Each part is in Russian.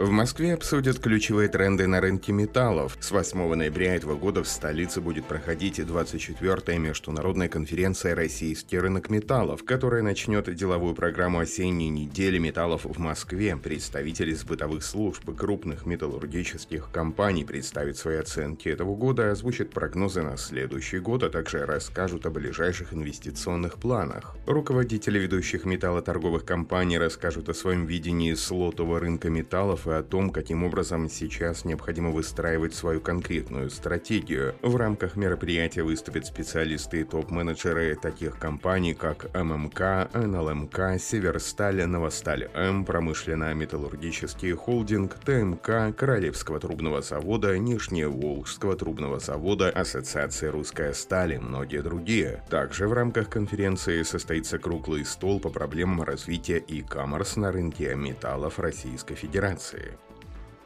В Москве обсудят ключевые тренды на рынке металлов. С 8 ноября этого года в столице будет проходить 24-я международная конференция «Российский рынок металлов», которая начнет деловую программу осенней недели металлов в Москве. Представители с бытовых служб и крупных металлургических компаний представят свои оценки этого года, озвучат прогнозы на следующий год, а также расскажут о ближайших инвестиционных планах. Руководители ведущих металлоторговых компаний расскажут о своем видении слотового рынка металлов и о том, каким образом сейчас необходимо выстраивать свою конкретную стратегию. В рамках мероприятия выступят специалисты и топ-менеджеры таких компаний, как ММК, НЛМК, Северсталь, Новосталь М, Промышленно-металлургический холдинг, ТМК, Королевского трубного завода, Нижневолжского трубного завода, Ассоциация русская сталь и многие другие. Также в рамках конференции состоится круглый стол по проблемам развития e-commerce на рынке металлов Российской Федерации. Crazy.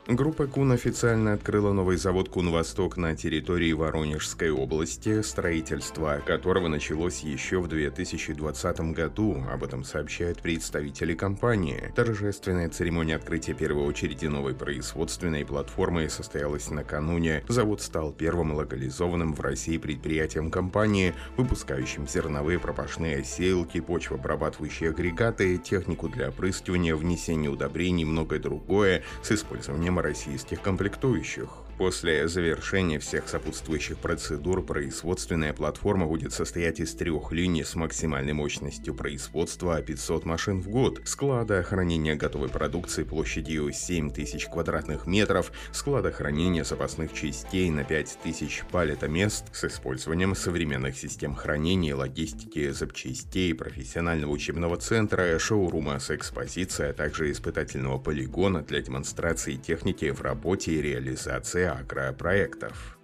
Группа Кун официально открыла новый завод Кун-Восток на территории Воронежской области, строительство которого началось еще в 2020 году. Об этом сообщают представители компании. Торжественная церемония открытия первой очереди новой производственной платформы состоялась накануне. Завод стал первым локализованным в России предприятием компании, выпускающим зерновые пропашные сеялки, почвообрабатывающие агрегаты, технику для опрыскивания, внесения удобрений и многое другое с использованием система российских комплектующих. После завершения всех сопутствующих процедур производственная платформа будет состоять из трех линий с максимальной мощностью производства 500 машин в год, склада хранения готовой продукции площадью 7000 квадратных метров, склада хранения запасных частей на 5000 палетомест с использованием современных систем хранения логистики запчастей, профессионального учебного центра, шоурума с экспозицией, а также испытательного полигона для демонстрации техники в работе и реализации агропроектов.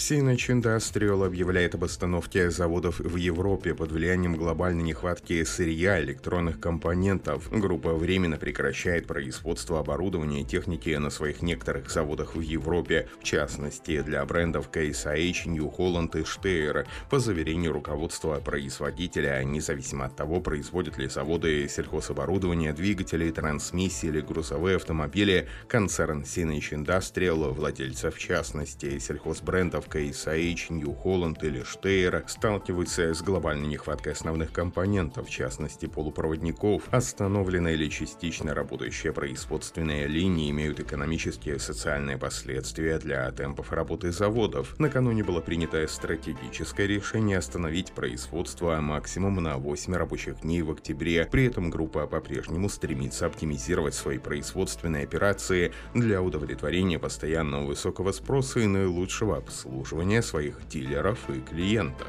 Синэч Industrial объявляет об остановке заводов в Европе под влиянием глобальной нехватки сырья электронных компонентов. Группа временно прекращает производство оборудования и техники на своих некоторых заводах в Европе, в частности для брендов Case New Holland и Steyr. По заверению руководства производителя, независимо от того, производят ли заводы сельхозоборудование, двигатели, трансмиссии или грузовые автомобили, концерн Синэч Industrial, владельцев в частности сельхозбрендов IH, New Holland или Steyr сталкиваются с глобальной нехваткой основных компонентов, в частности полупроводников. Остановленные или частично работающие производственные линии имеют экономические и социальные последствия для темпов работы заводов. Накануне было принято стратегическое решение остановить производство максимум на 8 рабочих дней в октябре. При этом группа по-прежнему стремится оптимизировать свои производственные операции для удовлетворения постоянного высокого спроса и наилучшего обслуживания обслуживания своих дилеров и клиентов.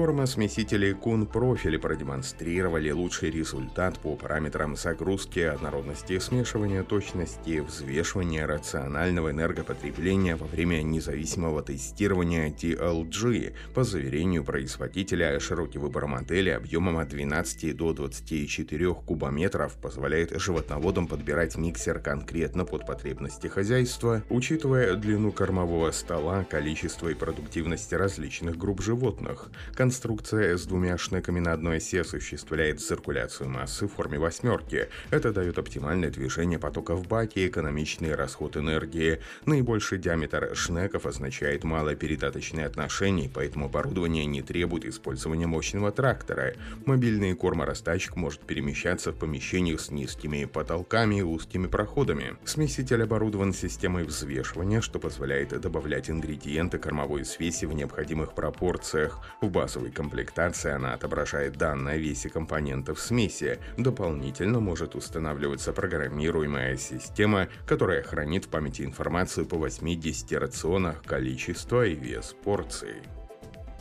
Кормосмесители Кун профили продемонстрировали лучший результат по параметрам загрузки, однородности смешивания, точности, взвешивания рационального энергопотребления во время независимого тестирования TLG. По заверению производителя, широкий выбор модели объемом от 12 до 24 кубометров позволяет животноводам подбирать миксер конкретно под потребности хозяйства, учитывая длину кормового стола, количество и продуктивность различных групп животных. Конструкция с двумя шнеками на одной оси осуществляет циркуляцию массы в форме восьмерки. Это дает оптимальное движение потока в баке экономичный расход энергии. Наибольший диаметр шнеков означает малое передаточное отношение, поэтому оборудование не требует использования мощного трактора. Мобильный корморастачик может перемещаться в помещениях с низкими потолками и узкими проходами. Смеситель оборудован системой взвешивания, что позволяет добавлять ингредиенты кормовой смеси в необходимых пропорциях. В базу базовой комплектации она отображает данные о весе компонентов смеси. Дополнительно может устанавливаться программируемая система, которая хранит в памяти информацию по 80 рационах количество и вес порций.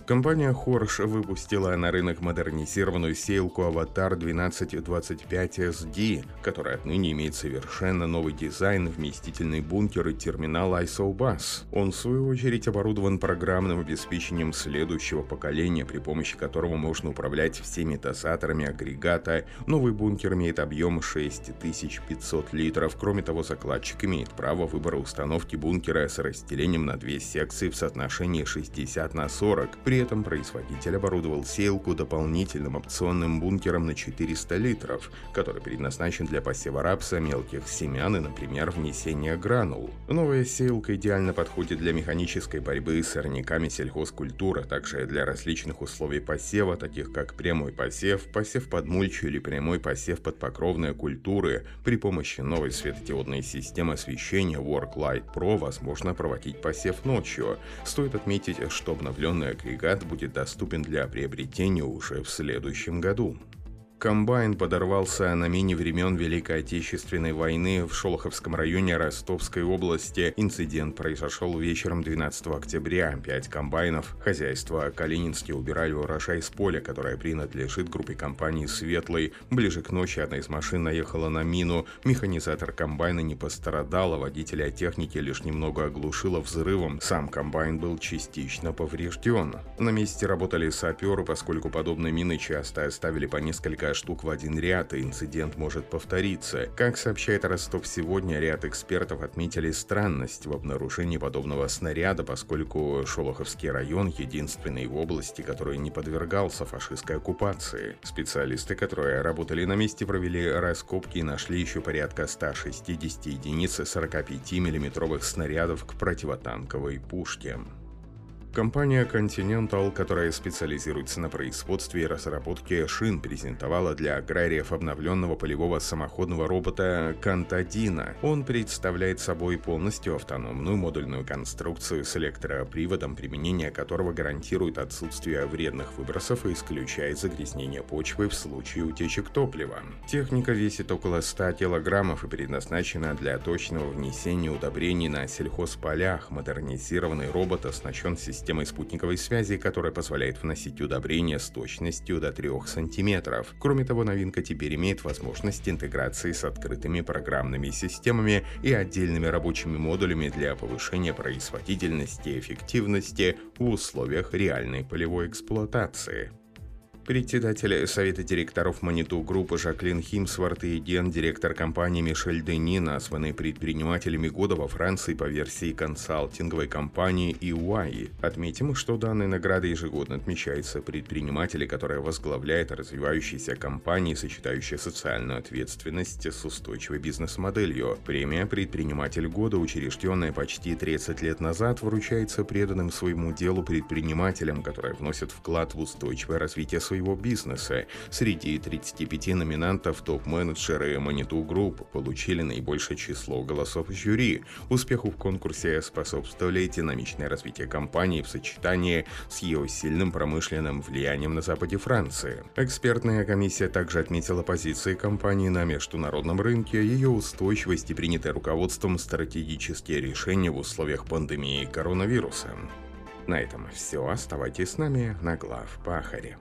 Компания Horsch выпустила на рынок модернизированную сейлку Avatar 1225 SD, которая отныне имеет совершенно новый дизайн, вместительный бункер и терминал ISO-BUS. Он, в свою очередь, оборудован программным обеспечением следующего поколения, при помощи которого можно управлять всеми дозаторами агрегата. Новый бункер имеет объем 6500 литров. Кроме того, закладчик имеет право выбора установки бункера с разделением на две секции в соотношении 60 на 40. При этом производитель оборудовал сеялку дополнительным опционным бункером на 400 литров, который предназначен для посева рапса, мелких семян и, например, внесения гранул. Новая сеялка идеально подходит для механической борьбы с сорняками сельхозкультур, а также для различных условий посева, таких как прямой посев, посев под мульчу или прямой посев под покровные культуры. При помощи новой светодиодной системы освещения Worklight Pro возможно проводить посев ночью. Стоит отметить, что обновленный агрегат будет доступен для приобретения уже в следующем году. Комбайн подорвался на мине времен Великой Отечественной войны в Шолоховском районе Ростовской области. Инцидент произошел вечером 12 октября. Пять комбайнов хозяйства Калининский убирали урожай с поля, которое принадлежит группе компании «Светлый». Ближе к ночи одна из машин наехала на мину. Механизатор комбайна не пострадал, а водителя техники лишь немного оглушило взрывом. Сам комбайн был частично поврежден. На месте работали саперы, поскольку подобные мины часто оставили по несколько штук в один ряд, и инцидент может повториться. Как сообщает Ростов сегодня, ряд экспертов отметили странность в обнаружении подобного снаряда, поскольку Шолоховский район единственный в области, который не подвергался фашистской оккупации. Специалисты, которые работали на месте, провели раскопки и нашли еще порядка 160 единиц 45 миллиметровых снарядов к противотанковой пушке. Компания Continental, которая специализируется на производстве и разработке шин, презентовала для аграриев обновленного полевого самоходного робота Кантадина. Он представляет собой полностью автономную модульную конструкцию с электроприводом, применение которого гарантирует отсутствие вредных выбросов и исключает загрязнение почвы в случае утечек топлива. Техника весит около 100 килограммов и предназначена для точного внесения удобрений на сельхозполях. Модернизированный робот оснащен системой системой спутниковой связи, которая позволяет вносить удобрения с точностью до 3 см. Кроме того, новинка теперь имеет возможность интеграции с открытыми программными системами и отдельными рабочими модулями для повышения производительности и эффективности в условиях реальной полевой эксплуатации. Председатель Совета директоров Маниту группы Жаклин Химсворт и гендиректор компании Мишель Дени названы предпринимателями года во Франции по версии консалтинговой компании EY. Отметим, что данная награда ежегодно отмечается предприниматели, которые возглавляют развивающиеся компании, сочетающие социальную ответственность с устойчивой бизнес-моделью. Премия «Предприниматель года», учрежденная почти 30 лет назад, вручается преданным своему делу предпринимателям, которые вносят вклад в устойчивое развитие своей своего бизнеса. Среди 35 номинантов топ-менеджеры Manitou Group получили наибольшее число голосов жюри. Успеху в конкурсе способствовали динамичное развитие компании в сочетании с ее сильным промышленным влиянием на западе Франции. Экспертная комиссия также отметила позиции компании на международном рынке, ее устойчивость и принятые руководством стратегические решения в условиях пандемии коронавируса. На этом все. Оставайтесь с нами на глав Пахаре.